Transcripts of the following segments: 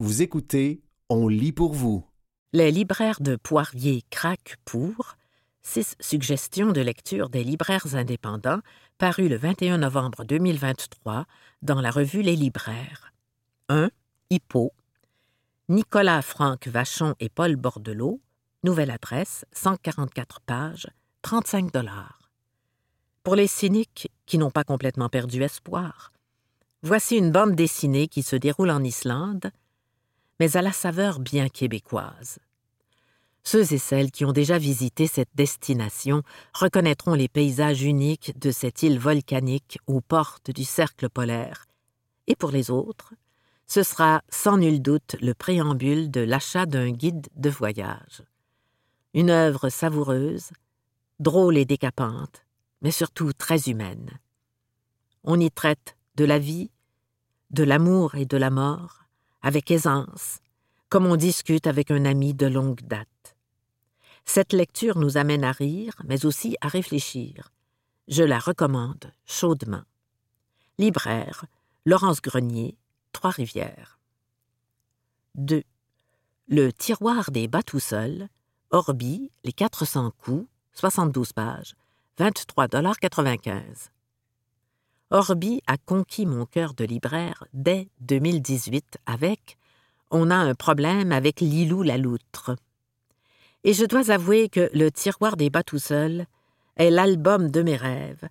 Vous écoutez On lit pour vous. Les libraires de Poirier craquent pour six suggestions de lecture des libraires indépendants parues le 21 novembre 2023 dans la revue Les Libraires. 1. Hippo. Nicolas Franck Vachon et Paul Bordelot. Nouvelle adresse, 144 pages, 35 dollars. Pour les cyniques qui n'ont pas complètement perdu espoir, voici une bande dessinée qui se déroule en Islande, mais à la saveur bien québécoise. Ceux et celles qui ont déjà visité cette destination reconnaîtront les paysages uniques de cette île volcanique aux portes du cercle polaire, et pour les autres, ce sera sans nul doute le préambule de l'achat d'un guide de voyage. Une œuvre savoureuse, drôle et décapante, mais surtout très humaine. On y traite de la vie, de l'amour et de la mort, avec aisance, comme on discute avec un ami de longue date. Cette lecture nous amène à rire, mais aussi à réfléchir. Je la recommande chaudement. Libraire, Laurence Grenier, Trois-Rivières. 2. Le tiroir des bas tout seuls, Orbi, les 400 coups, 72 pages, 23,95 Orbi a conquis mon cœur de libraire dès 2018 avec On a un problème avec Lilou la loutre. Et je dois avouer que Le tiroir des bas tout seul est l'album de mes rêves,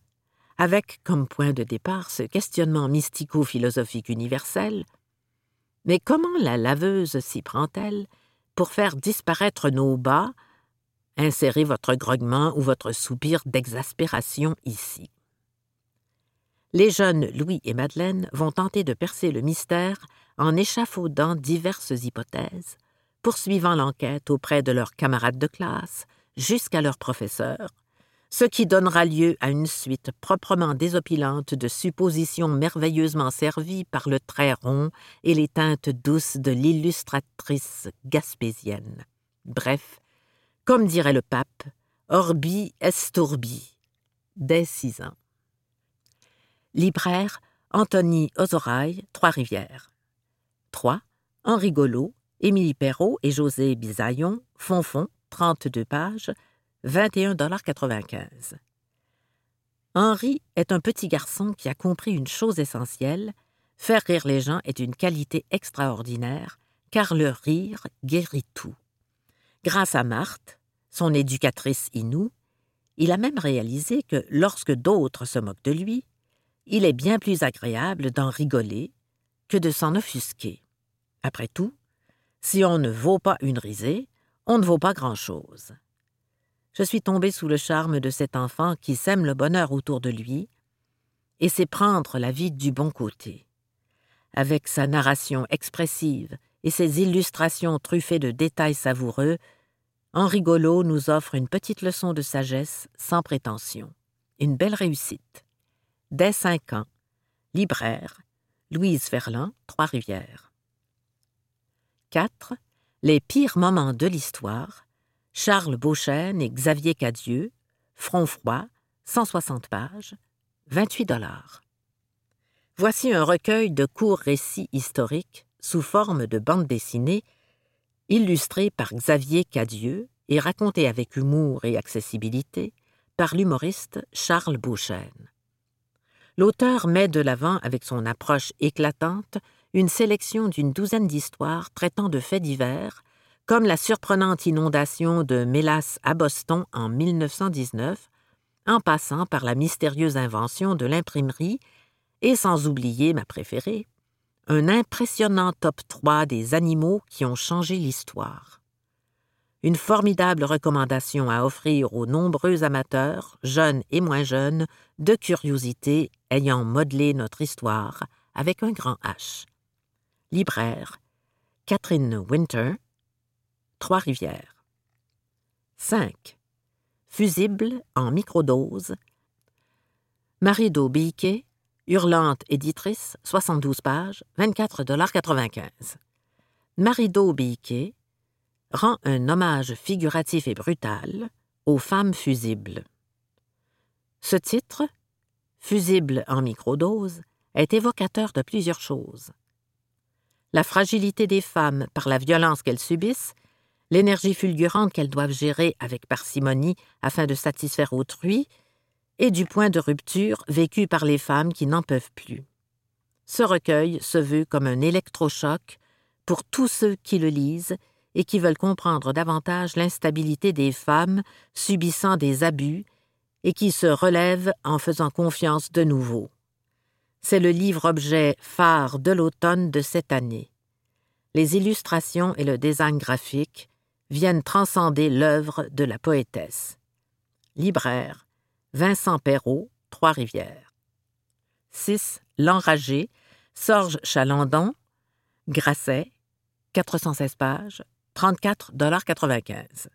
avec comme point de départ ce questionnement mystico-philosophique universel. Mais comment la laveuse s'y prend-elle pour faire disparaître nos bas? Insérez votre grognement ou votre soupir d'exaspération ici. Les jeunes Louis et Madeleine vont tenter de percer le mystère en échafaudant diverses hypothèses, poursuivant l'enquête auprès de leurs camarades de classe jusqu'à leur professeur, ce qui donnera lieu à une suite proprement désopilante de suppositions merveilleusement servies par le trait rond et les teintes douces de l'illustratrice gaspésienne. Bref, comme dirait le pape, Orbi esturbi, dès six ans. Libraire Anthony Ozoraille, Trois-Rivières. 3. Henri Golo, Émilie Perrault et José Bisaillon, Fonfon, 32 pages, 21,95 Henri est un petit garçon qui a compris une chose essentielle faire rire les gens est une qualité extraordinaire, car le rire guérit tout. Grâce à Marthe, son éducatrice Inou, il a même réalisé que lorsque d'autres se moquent de lui, il est bien plus agréable d'en rigoler que de s'en offusquer. Après tout, si on ne vaut pas une risée, on ne vaut pas grand-chose. Je suis tombé sous le charme de cet enfant qui sème le bonheur autour de lui et sait prendre la vie du bon côté. Avec sa narration expressive et ses illustrations truffées de détails savoureux, Henri Golo nous offre une petite leçon de sagesse sans prétention. Une belle réussite. Dès cinq ans. Libraire. Louise Ferland, Trois-Rivières. 4. Les pires moments de l'histoire. Charles Beauchesne et Xavier Cadieux. Front froid. 160 pages. 28 dollars. Voici un recueil de courts récits historiques sous forme de bande dessinée illustré par Xavier Cadieux et raconté avec humour et accessibilité par l'humoriste Charles Beauchesne. L'auteur met de l'avant, avec son approche éclatante, une sélection d'une douzaine d'histoires traitant de faits divers, comme la surprenante inondation de Mélas à Boston en 1919, en passant par la mystérieuse invention de l'imprimerie, et sans oublier ma préférée, un impressionnant top 3 des animaux qui ont changé l'histoire. Une formidable recommandation à offrir aux nombreux amateurs, jeunes et moins jeunes, de curiosité ayant modelé notre histoire avec un grand H. Libraire Catherine Winter, Trois-Rivières. 5. Fusible en microdose. Marido Biquet, Hurlante éditrice, 72 pages, 24,95 Marido Biquet rend un hommage figuratif et brutal aux femmes fusibles. Ce titre, Fusible en microdose, est évocateur de plusieurs choses. la fragilité des femmes par la violence qu'elles subissent, l'énergie fulgurante qu'elles doivent gérer avec parcimonie afin de satisfaire autrui, et du point de rupture vécu par les femmes qui n'en peuvent plus. Ce recueil se veut comme un électrochoc pour tous ceux qui le lisent et qui veulent comprendre davantage l'instabilité des femmes subissant des abus et qui se relèvent en faisant confiance de nouveau. C'est le livre-objet phare de l'automne de cette année. Les illustrations et le design graphique viennent transcender l'œuvre de la poétesse. Libraire, Vincent Perrault, Trois-Rivières. 6. L'enragé, Sorge Chalandon, Grasset, 416 pages, 34,95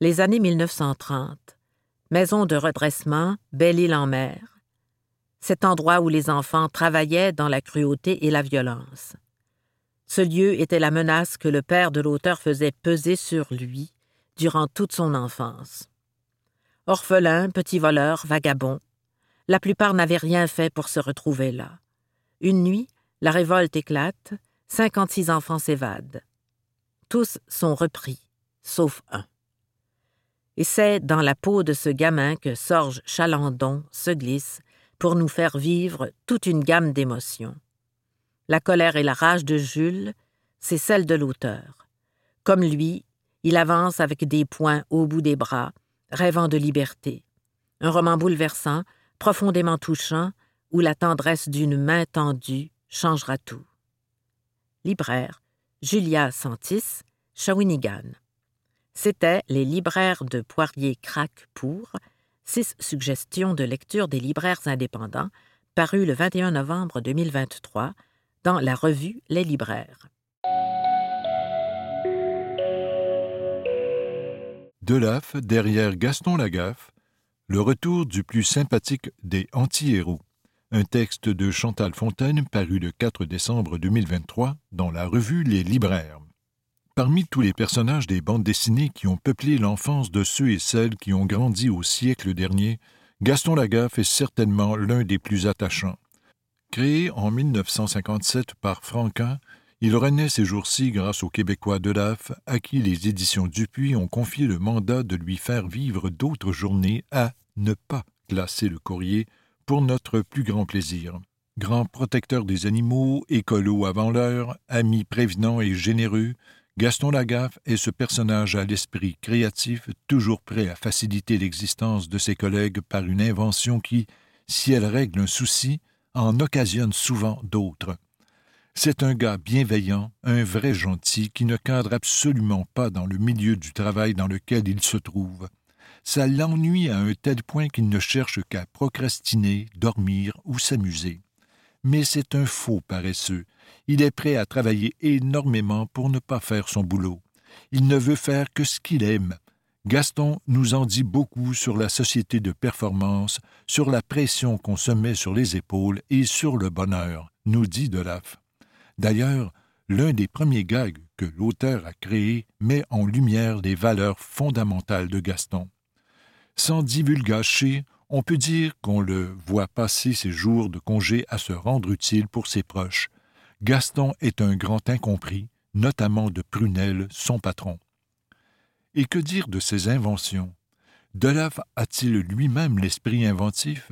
Les années 1930. Maison de redressement, Belle-Île-en-Mer, cet endroit où les enfants travaillaient dans la cruauté et la violence. Ce lieu était la menace que le père de l'auteur faisait peser sur lui durant toute son enfance. Orphelins, petits voleurs, vagabonds, la plupart n'avaient rien fait pour se retrouver là. Une nuit, la révolte éclate, cinquante-six enfants s'évadent. Tous sont repris, sauf un. Et c'est dans la peau de ce gamin que Sorge Chalandon se glisse pour nous faire vivre toute une gamme d'émotions. La colère et la rage de Jules, c'est celle de l'auteur. Comme lui, il avance avec des poings au bout des bras, rêvant de liberté. Un roman bouleversant, profondément touchant, où la tendresse d'une main tendue changera tout. Libraire, Julia Santis, Shawinigan. C'était Les libraires de Poirier Crac pour Six suggestions de lecture des libraires indépendants, paru le 21 novembre 2023 dans la revue Les libraires. Delaf derrière Gaston Lagaffe, le retour du plus sympathique des anti-héros. Un texte de Chantal Fontaine paru le 4 décembre 2023 dans la revue Les libraires. Parmi tous les personnages des bandes dessinées qui ont peuplé l'enfance de ceux et celles qui ont grandi au siècle dernier, Gaston Lagaffe est certainement l'un des plus attachants. Créé en 1957 par Franquin, il renaît ces jours-ci grâce au Québécois Delaf, à qui les éditions Dupuis ont confié le mandat de lui faire vivre d'autres journées à ne pas classer le courrier pour notre plus grand plaisir. Grand protecteur des animaux, écolo avant l'heure, ami prévenant et généreux, Gaston Lagaffe est ce personnage à l'esprit créatif, toujours prêt à faciliter l'existence de ses collègues par une invention qui, si elle règle un souci, en occasionne souvent d'autres. C'est un gars bienveillant, un vrai gentil qui ne cadre absolument pas dans le milieu du travail dans lequel il se trouve. Ça l'ennuie à un tel point qu'il ne cherche qu'à procrastiner, dormir ou s'amuser. Mais c'est un faux paresseux il est prêt à travailler énormément pour ne pas faire son boulot. Il ne veut faire que ce qu'il aime. Gaston nous en dit beaucoup sur la société de performance, sur la pression qu'on se met sur les épaules et sur le bonheur, nous dit Delaf. D'ailleurs, l'un des premiers gags que l'auteur a créé met en lumière les valeurs fondamentales de Gaston. Sans divulgacher, on peut dire qu'on le voit passer ses jours de congé à se rendre utile pour ses proches, Gaston est un grand incompris, notamment de Prunel, son patron. Et que dire de ses inventions? Delaf a-t-il lui-même l'esprit inventif?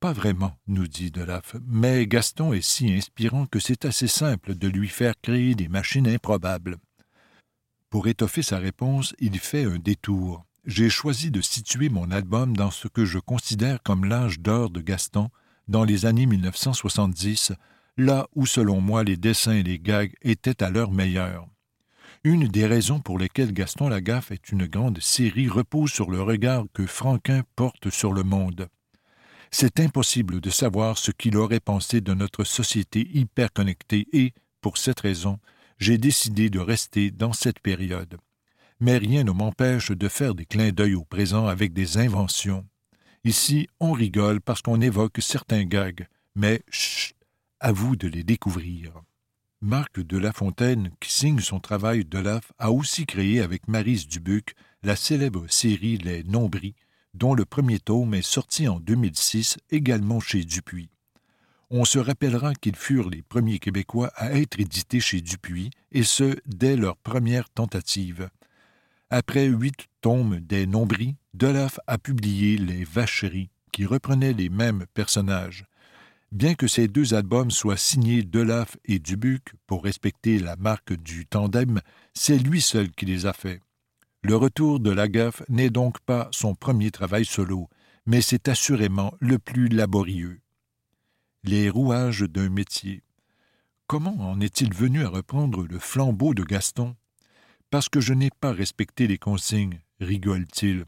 Pas vraiment, nous dit Delaf, mais Gaston est si inspirant que c'est assez simple de lui faire créer des machines improbables. Pour étoffer sa réponse, il fait un détour. J'ai choisi de situer mon album dans ce que je considère comme l'âge d'or de Gaston, dans les années 1970, là où selon moi les dessins et les gags étaient à leur meilleur. Une des raisons pour lesquelles Gaston Lagaffe est une grande série repose sur le regard que Franquin porte sur le monde. C'est impossible de savoir ce qu'il aurait pensé de notre société hyper connectée et, pour cette raison, j'ai décidé de rester dans cette période. Mais rien ne m'empêche de faire des clins d'œil au présent avec des inventions. Ici, on rigole parce qu'on évoque certains gags, mais chut, à vous de les découvrir. Marc de La Fontaine, qui signe son travail de l'AF, a aussi créé avec Marise Dubuc la célèbre série Les Nombris, dont le premier tome est sorti en 2006 également chez Dupuis. On se rappellera qu'ils furent les premiers Québécois à être édités chez Dupuis, et ce, dès leur première tentative. Après huit tomes des Nombris, Delaf a publié Les Vacheries, qui reprenaient les mêmes personnages. Bien que ces deux albums soient signés Delaf et Dubuc pour respecter la marque du tandem, c'est lui seul qui les a faits. Le retour de la gaffe n'est donc pas son premier travail solo, mais c'est assurément le plus laborieux. Les rouages d'un métier. Comment en est-il venu à reprendre le flambeau de Gaston? Parce que je n'ai pas respecté les consignes, rigole-t-il.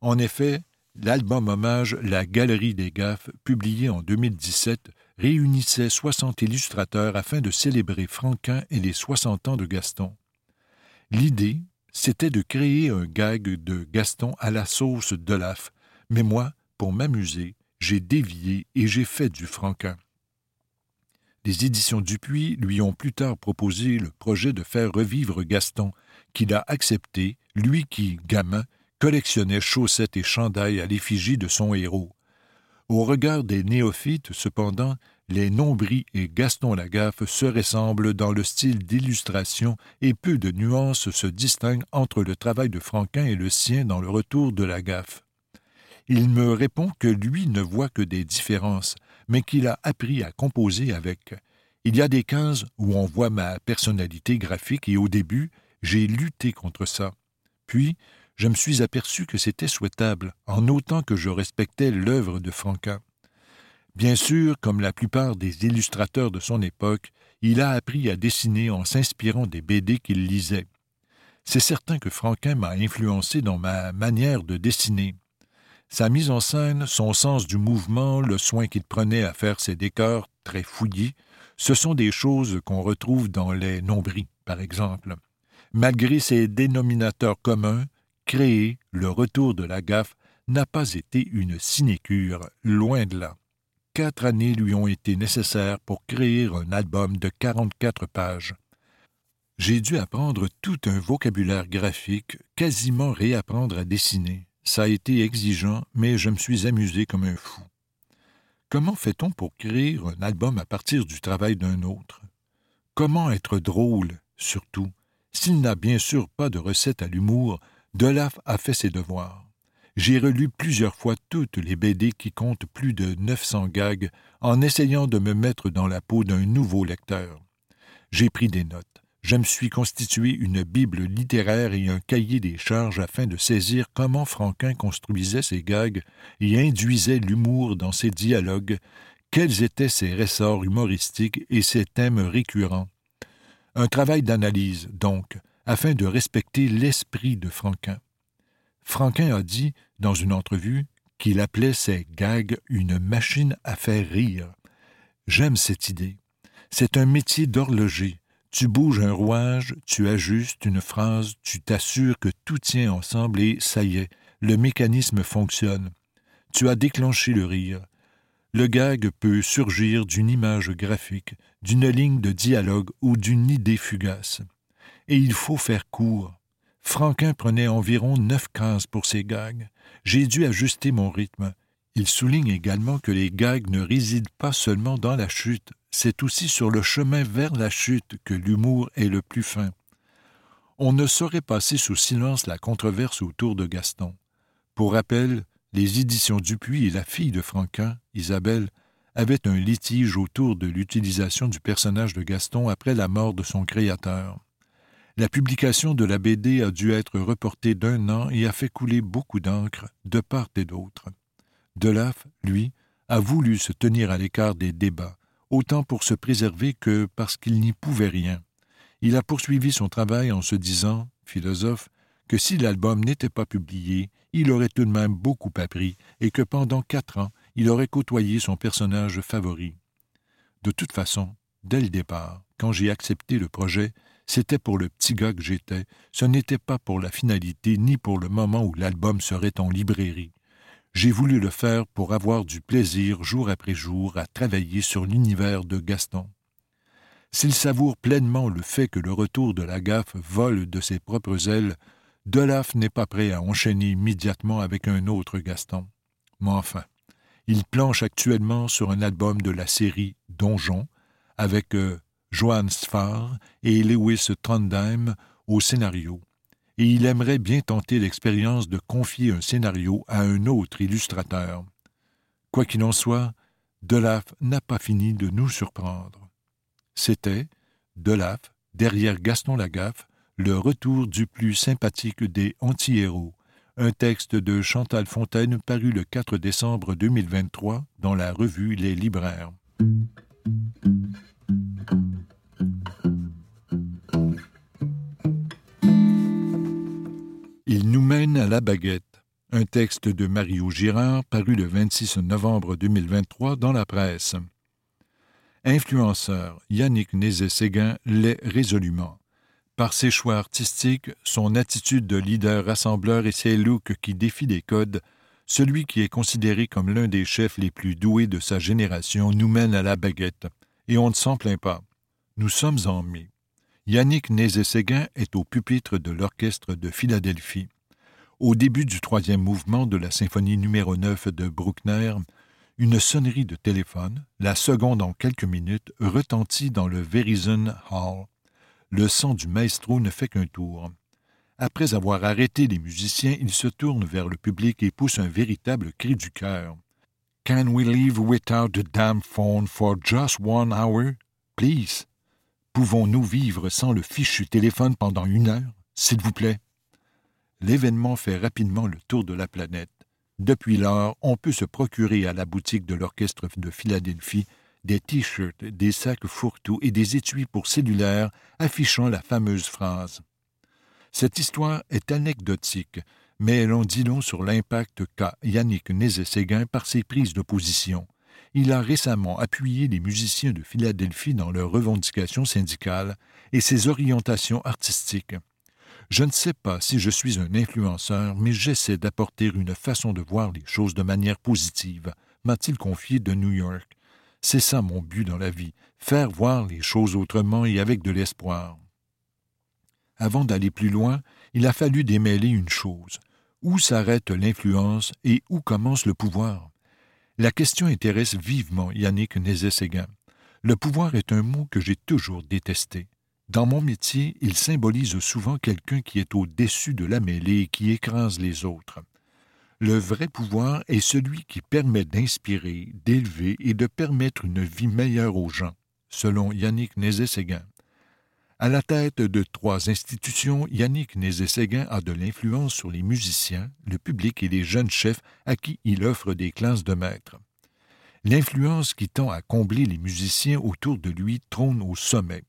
En effet, L'album hommage La Galerie des Gaffes, publié en 2017, réunissait 60 illustrateurs afin de célébrer Franquin et les 60 ans de Gaston. L'idée, c'était de créer un gag de Gaston à la sauce Delaf, mais moi, pour m'amuser, j'ai dévié et j'ai fait du Franquin. Les éditions Dupuis lui ont plus tard proposé le projet de faire revivre Gaston, qu'il a accepté, lui qui, gamin, collectionnait chaussettes et chandails à l'effigie de son héros. Au regard des néophytes, cependant, les Nombris et Gaston Lagaffe se ressemblent dans le style d'illustration et peu de nuances se distinguent entre le travail de Franquin et le sien dans le retour de Lagaffe. Il me répond que lui ne voit que des différences, mais qu'il a appris à composer avec. Il y a des cases où on voit ma personnalité graphique et au début, j'ai lutté contre ça. Puis, je me suis aperçu que c'était souhaitable, en autant que je respectais l'œuvre de Franquin. Bien sûr, comme la plupart des illustrateurs de son époque, il a appris à dessiner en s'inspirant des BD qu'il lisait. C'est certain que Franquin m'a influencé dans ma manière de dessiner. Sa mise en scène, son sens du mouvement, le soin qu'il prenait à faire ses décors très fouillis, ce sont des choses qu'on retrouve dans les nombris, par exemple. Malgré ces dénominateurs communs, créer le retour de la gaffe n'a pas été une sinécure, loin de là. Quatre années lui ont été nécessaires pour créer un album de 44 pages. J'ai dû apprendre tout un vocabulaire graphique, quasiment réapprendre à dessiner. Ça a été exigeant, mais je me suis amusé comme un fou. Comment fait-on pour créer un album à partir du travail d'un autre? Comment être drôle, surtout, s'il n'a bien sûr pas de recette à l'humour Delaf a fait ses devoirs. J'ai relu plusieurs fois toutes les BD qui comptent plus de 900 gags en essayant de me mettre dans la peau d'un nouveau lecteur. J'ai pris des notes. Je me suis constitué une bible littéraire et un cahier des charges afin de saisir comment Franquin construisait ses gags et induisait l'humour dans ses dialogues, quels étaient ses ressorts humoristiques et ses thèmes récurrents. Un travail d'analyse, donc, afin de respecter l'esprit de Franquin. Franquin a dit, dans une entrevue, qu'il appelait ses gags une machine à faire rire. J'aime cette idée. C'est un métier d'horloger. Tu bouges un rouage, tu ajustes une phrase, tu t'assures que tout tient ensemble et ça y est, le mécanisme fonctionne. Tu as déclenché le rire. Le gag peut surgir d'une image graphique, d'une ligne de dialogue ou d'une idée fugace et il faut faire court. Franquin prenait environ neuf cases pour ses gags. J'ai dû ajuster mon rythme. Il souligne également que les gags ne résident pas seulement dans la chute, c'est aussi sur le chemin vers la chute que l'humour est le plus fin. On ne saurait passer sous silence la controverse autour de Gaston. Pour rappel, les éditions Dupuis et la fille de Franquin, Isabelle, avaient un litige autour de l'utilisation du personnage de Gaston après la mort de son créateur. La publication de la BD a dû être reportée d'un an et a fait couler beaucoup d'encre de part et d'autre. Delaf, lui, a voulu se tenir à l'écart des débats, autant pour se préserver que parce qu'il n'y pouvait rien. Il a poursuivi son travail en se disant, philosophe, que si l'album n'était pas publié, il aurait tout de même beaucoup appris et que pendant quatre ans, il aurait côtoyé son personnage favori. De toute façon, dès le départ, quand j'ai accepté le projet, c'était pour le petit gars que j'étais, ce n'était pas pour la finalité ni pour le moment où l'album serait en librairie. J'ai voulu le faire pour avoir du plaisir jour après jour à travailler sur l'univers de Gaston. S'il savoure pleinement le fait que le retour de la gaffe vole de ses propres ailes, Delaf n'est pas prêt à enchaîner immédiatement avec un autre Gaston. Mais enfin, Il planche actuellement sur un album de la série Donjon avec euh, Johann Sfar et Lewis Trondheim au scénario. Et il aimerait bien tenter l'expérience de confier un scénario à un autre illustrateur. Quoi qu'il en soit, Delaf n'a pas fini de nous surprendre. C'était Delaf, derrière Gaston Lagaffe, le retour du plus sympathique des anti-héros, un texte de Chantal Fontaine paru le 4 décembre 2023 dans la revue Les Libraires. Il nous mène à la baguette, un texte de Mario Girard paru le 26 novembre 2023 dans la presse. Influenceur, Yannick Nézet-Séguin l'est résolument par ses choix artistiques, son attitude de leader rassembleur et ses looks qui défient les codes, celui qui est considéré comme l'un des chefs les plus doués de sa génération nous mène à la baguette, et on ne s'en plaint pas. Nous sommes en mai. Yannick Nézet-Séguin est au pupitre de l'Orchestre de Philadelphie. Au début du troisième mouvement de la symphonie numéro 9 de Bruckner, une sonnerie de téléphone, la seconde en quelques minutes, retentit dans le Verizon Hall le son du maestro ne fait qu'un tour. Après avoir arrêté les musiciens, il se tourne vers le public et pousse un véritable cri du cœur. Can we live without the damn phone for just one hour, please? Pouvons-nous vivre sans le fichu téléphone pendant une heure, s'il vous plaît? L'événement fait rapidement le tour de la planète. Depuis lors, on peut se procurer à la boutique de l'Orchestre de Philadelphie des t-shirts, des sacs fourre-tout et des étuis pour cellulaires affichant la fameuse phrase. Cette histoire est anecdotique, mais elle en dit long sur l'impact qu'a Yannick Nézet-Séguin par ses prises de position. Il a récemment appuyé les musiciens de Philadelphie dans leurs revendications syndicales et ses orientations artistiques. Je ne sais pas si je suis un influenceur, mais j'essaie d'apporter une façon de voir les choses de manière positive, m'a-t-il confié de New York. C'est ça mon but dans la vie, faire voir les choses autrement et avec de l'espoir. Avant d'aller plus loin, il a fallu démêler une chose. Où s'arrête l'influence et où commence le pouvoir? La question intéresse vivement Yannick Nézet-Séguin. Le pouvoir est un mot que j'ai toujours détesté. Dans mon métier, il symbolise souvent quelqu'un qui est au-dessus de la mêlée et qui écrase les autres. Le vrai pouvoir est celui qui permet d'inspirer, d'élever et de permettre une vie meilleure aux gens, selon Yannick Nézet-Séguin. À la tête de trois institutions, Yannick Nézet-Séguin a de l'influence sur les musiciens, le public et les jeunes chefs à qui il offre des classes de maître. L'influence qui tend à combler les musiciens autour de lui trône au sommet.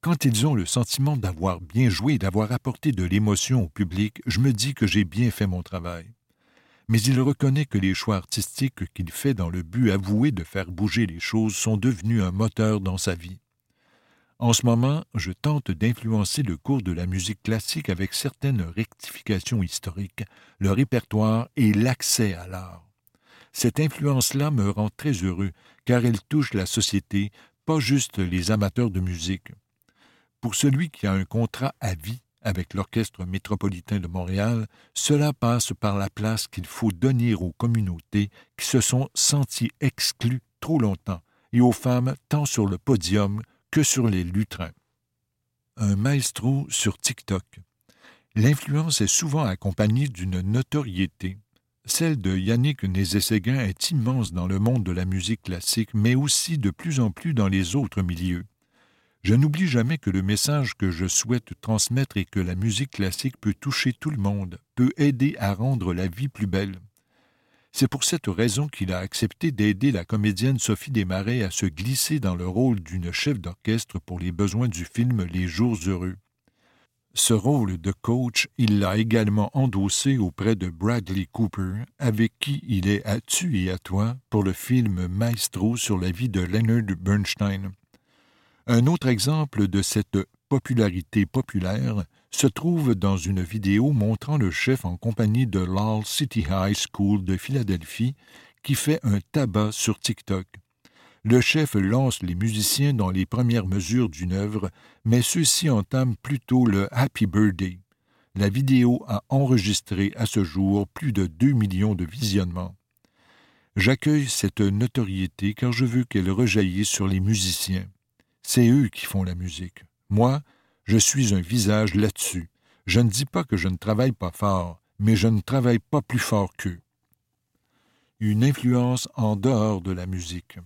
Quand ils ont le sentiment d'avoir bien joué d'avoir apporté de l'émotion au public, je me dis que j'ai bien fait mon travail mais il reconnaît que les choix artistiques qu'il fait dans le but avoué de faire bouger les choses sont devenus un moteur dans sa vie. En ce moment, je tente d'influencer le cours de la musique classique avec certaines rectifications historiques, le répertoire et l'accès à l'art. Cette influence-là me rend très heureux, car elle touche la société, pas juste les amateurs de musique. Pour celui qui a un contrat à vie, avec l'Orchestre métropolitain de Montréal, cela passe par la place qu'il faut donner aux communautés qui se sont senties exclues trop longtemps et aux femmes tant sur le podium que sur les lutrins. Un maestro sur TikTok. L'influence est souvent accompagnée d'une notoriété. Celle de Yannick Nézet-Séguin est immense dans le monde de la musique classique, mais aussi de plus en plus dans les autres milieux. Je n'oublie jamais que le message que je souhaite transmettre est que la musique classique peut toucher tout le monde, peut aider à rendre la vie plus belle. C'est pour cette raison qu'il a accepté d'aider la comédienne Sophie Desmarais à se glisser dans le rôle d'une chef d'orchestre pour les besoins du film Les Jours heureux. Ce rôle de coach, il l'a également endossé auprès de Bradley Cooper, avec qui il est à tu et à toi pour le film Maestro sur la vie de Leonard Bernstein. Un autre exemple de cette popularité populaire se trouve dans une vidéo montrant le chef en compagnie de l'All City High School de Philadelphie qui fait un tabac sur TikTok. Le chef lance les musiciens dans les premières mesures d'une œuvre, mais ceux-ci entament plutôt le Happy Birthday. La vidéo a enregistré à ce jour plus de 2 millions de visionnements. J'accueille cette notoriété car je veux qu'elle rejaillisse sur les musiciens. C'est eux qui font la musique. Moi, je suis un visage là-dessus. Je ne dis pas que je ne travaille pas fort, mais je ne travaille pas plus fort qu'eux. Une influence en dehors de la musique.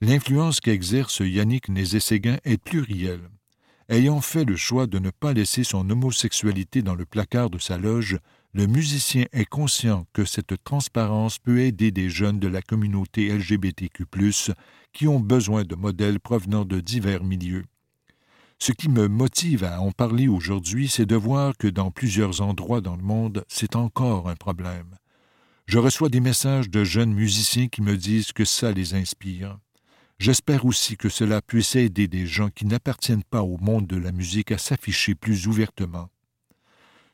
L'influence qu'exerce Yannick Nézé-Séguin est plurielle. Ayant fait le choix de ne pas laisser son homosexualité dans le placard de sa loge, le musicien est conscient que cette transparence peut aider des jeunes de la communauté LGBTQ, qui ont besoin de modèles provenant de divers milieux. Ce qui me motive à en parler aujourd'hui, c'est de voir que dans plusieurs endroits dans le monde, c'est encore un problème. Je reçois des messages de jeunes musiciens qui me disent que ça les inspire. J'espère aussi que cela puisse aider des gens qui n'appartiennent pas au monde de la musique à s'afficher plus ouvertement.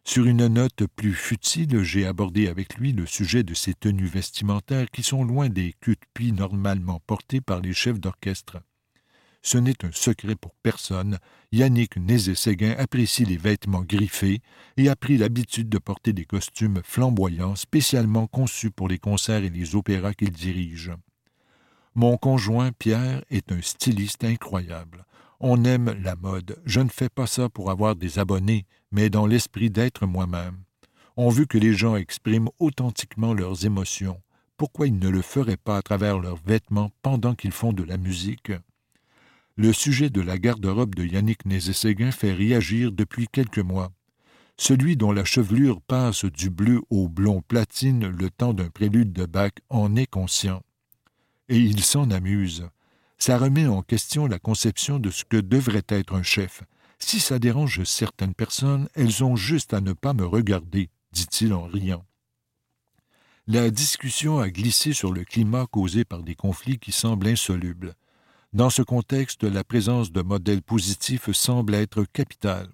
Sur une note plus futile, j'ai abordé avec lui le sujet de ces tenues vestimentaires qui sont loin des culs normalement portés par les chefs d'orchestre. Ce n'est un secret pour personne, Yannick Nézé-Séguin apprécie les vêtements griffés et a pris l'habitude de porter des costumes flamboyants spécialement conçus pour les concerts et les opéras qu'il dirige. Mon conjoint Pierre est un styliste incroyable. On aime la mode. Je ne fais pas ça pour avoir des abonnés, mais dans l'esprit d'être moi-même. On veut que les gens expriment authentiquement leurs émotions. Pourquoi ils ne le feraient pas à travers leurs vêtements pendant qu'ils font de la musique? Le sujet de la garde-robe de Yannick Nézé-Séguin fait réagir depuis quelques mois. Celui dont la chevelure passe du bleu au blond platine le temps d'un prélude de Bach en est conscient et il s'en amuse. Ça remet en question la conception de ce que devrait être un chef. Si ça dérange certaines personnes, elles ont juste à ne pas me regarder, dit-il en riant. La discussion a glissé sur le climat causé par des conflits qui semblent insolubles. Dans ce contexte, la présence de modèles positifs semble être capitale.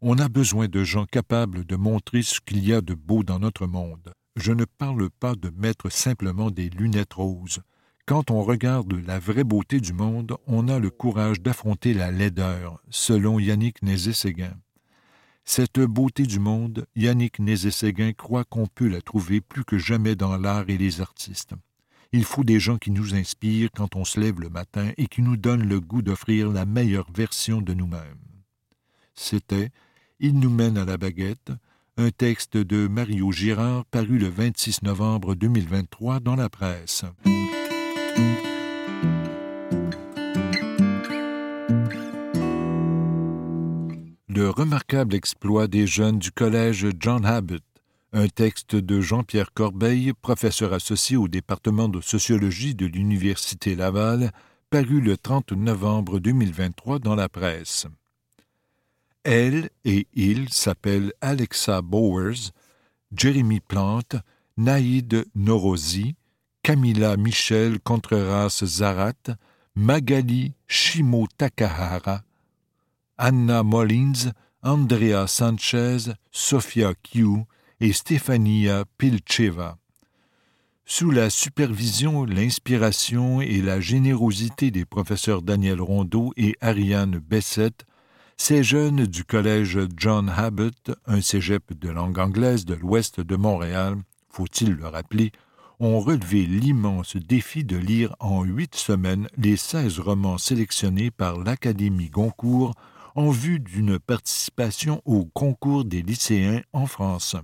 On a besoin de gens capables de montrer ce qu'il y a de beau dans notre monde. Je ne parle pas de mettre simplement des lunettes roses. Quand on regarde la vraie beauté du monde, on a le courage d'affronter la laideur, selon Yannick Nézé-Séguin. Cette beauté du monde, Yannick Nézé-Séguin croit qu'on peut la trouver plus que jamais dans l'art et les artistes. Il faut des gens qui nous inspirent quand on se lève le matin et qui nous donnent le goût d'offrir la meilleure version de nous-mêmes. C'était Il nous mène à la baguette, un texte de Mario Girard paru le 26 novembre 2023 dans la presse. Le remarquable exploit des jeunes du collège John Abbott, un texte de Jean-Pierre Corbeil, professeur associé au département de sociologie de l'Université Laval, paru le 30 novembre 2023 dans la presse. Elle et il s'appellent Alexa Bowers, Jeremy Plante, Naïd Norozi, Camilla Michel Contreras Zarat, Magali Shimo Takahara, Anna Mullins, Andrea Sanchez, Sofia Q et Stefania Pilcheva. Sous la supervision, l'inspiration et la générosité des professeurs Daniel Rondeau et Ariane Bessette, ces jeunes du collège John Abbott, un cégep de langue anglaise de l'ouest de Montréal, faut-il le rappeler, ont relevé l'immense défi de lire en huit semaines les seize romans sélectionnés par l'Académie Goncourt en vue d'une participation au concours des lycéens en France.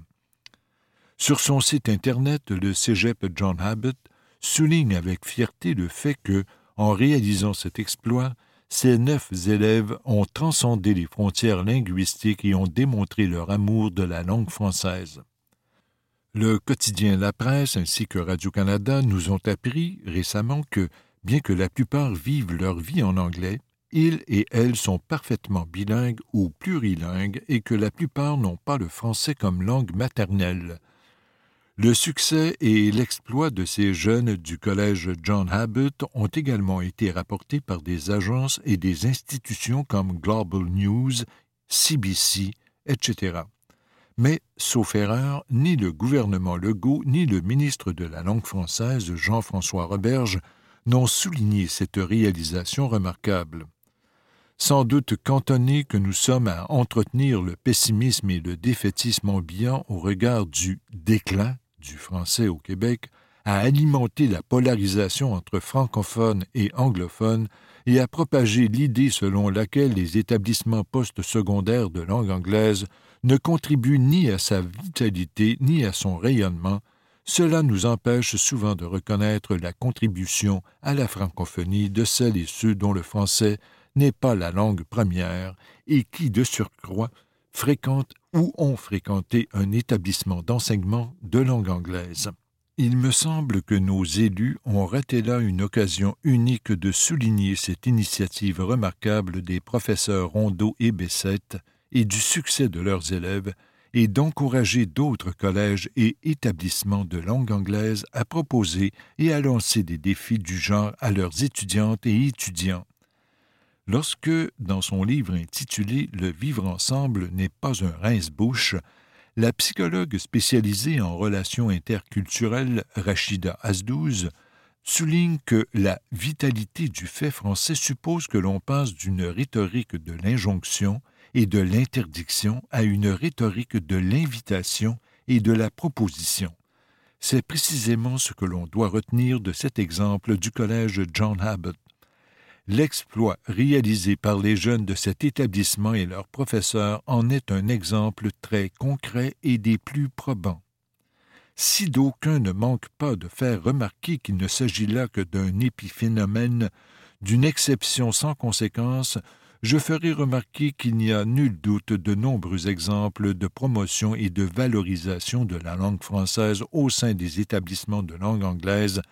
Sur son site Internet, le cégep John Abbott souligne avec fierté le fait que, en réalisant cet exploit, ces neuf élèves ont transcendé les frontières linguistiques et ont démontré leur amour de la langue française. Le quotidien La Presse ainsi que Radio-Canada nous ont appris récemment que, bien que la plupart vivent leur vie en anglais, ils et elles sont parfaitement bilingues ou plurilingues et que la plupart n'ont pas le français comme langue maternelle. Le succès et l'exploit de ces jeunes du collège John Abbott ont également été rapportés par des agences et des institutions comme Global News, CBC, etc. Mais, sauf erreur, ni le gouvernement Legault ni le ministre de la langue française Jean-François Roberge n'ont souligné cette réalisation remarquable. Sans doute cantonnés que nous sommes à entretenir le pessimisme et le défaitisme ambiant au regard du déclin du français au Québec, à alimenter la polarisation entre francophones et anglophones et à propager l'idée selon laquelle les établissements postsecondaires de langue anglaise ne contribuent ni à sa vitalité ni à son rayonnement, cela nous empêche souvent de reconnaître la contribution à la francophonie de celles et ceux dont le français n'est pas la langue première et qui, de surcroît, fréquentent ou ont fréquenté un établissement d'enseignement de langue anglaise. Il me semble que nos élus ont raté là une occasion unique de souligner cette initiative remarquable des professeurs Rondeau et Bessette et du succès de leurs élèves et d'encourager d'autres collèges et établissements de langue anglaise à proposer et à lancer des défis du genre à leurs étudiantes et étudiants. Lorsque, dans son livre intitulé Le vivre ensemble n'est pas un rince-bouche, la psychologue spécialisée en relations interculturelles Rachida Asdouz souligne que la vitalité du fait français suppose que l'on passe d'une rhétorique de l'injonction et de l'interdiction à une rhétorique de l'invitation et de la proposition. C'est précisément ce que l'on doit retenir de cet exemple du collège John Abbott L'exploit réalisé par les jeunes de cet établissement et leurs professeurs en est un exemple très concret et des plus probants. Si d'aucuns ne manquent pas de faire remarquer qu'il ne s'agit là que d'un épiphénomène, d'une exception sans conséquence, je ferai remarquer qu'il n'y a nul doute de nombreux exemples de promotion et de valorisation de la langue française au sein des établissements de langue anglaise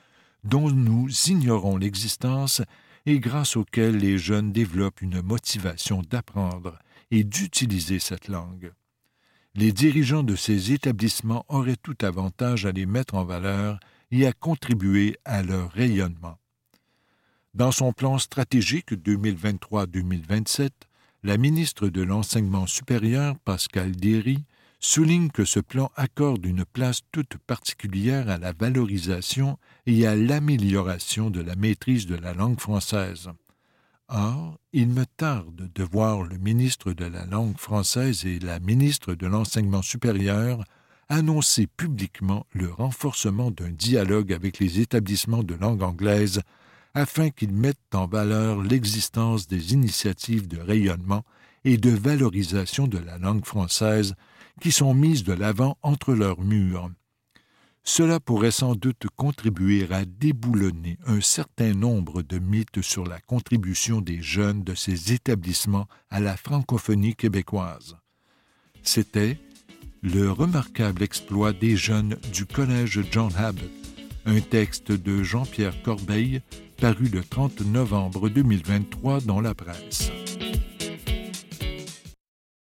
dont nous ignorons l'existence et grâce auquel les jeunes développent une motivation d'apprendre et d'utiliser cette langue. Les dirigeants de ces établissements auraient tout avantage à les mettre en valeur et à contribuer à leur rayonnement. Dans son plan stratégique 2023-2027, la ministre de l'Enseignement supérieur, Pascal Derry, souligne que ce plan accorde une place toute particulière à la valorisation et à l'amélioration de la maîtrise de la langue française. Or, il me tarde de voir le ministre de la langue française et la ministre de l'enseignement supérieur annoncer publiquement le renforcement d'un dialogue avec les établissements de langue anglaise afin qu'ils mettent en valeur l'existence des initiatives de rayonnement et de valorisation de la langue française qui sont mises de l'avant entre leurs murs. Cela pourrait sans doute contribuer à déboulonner un certain nombre de mythes sur la contribution des jeunes de ces établissements à la francophonie québécoise. C'était le remarquable exploit des jeunes du Collège John Abbott, un texte de Jean-Pierre Corbeil paru le 30 novembre 2023 dans la presse.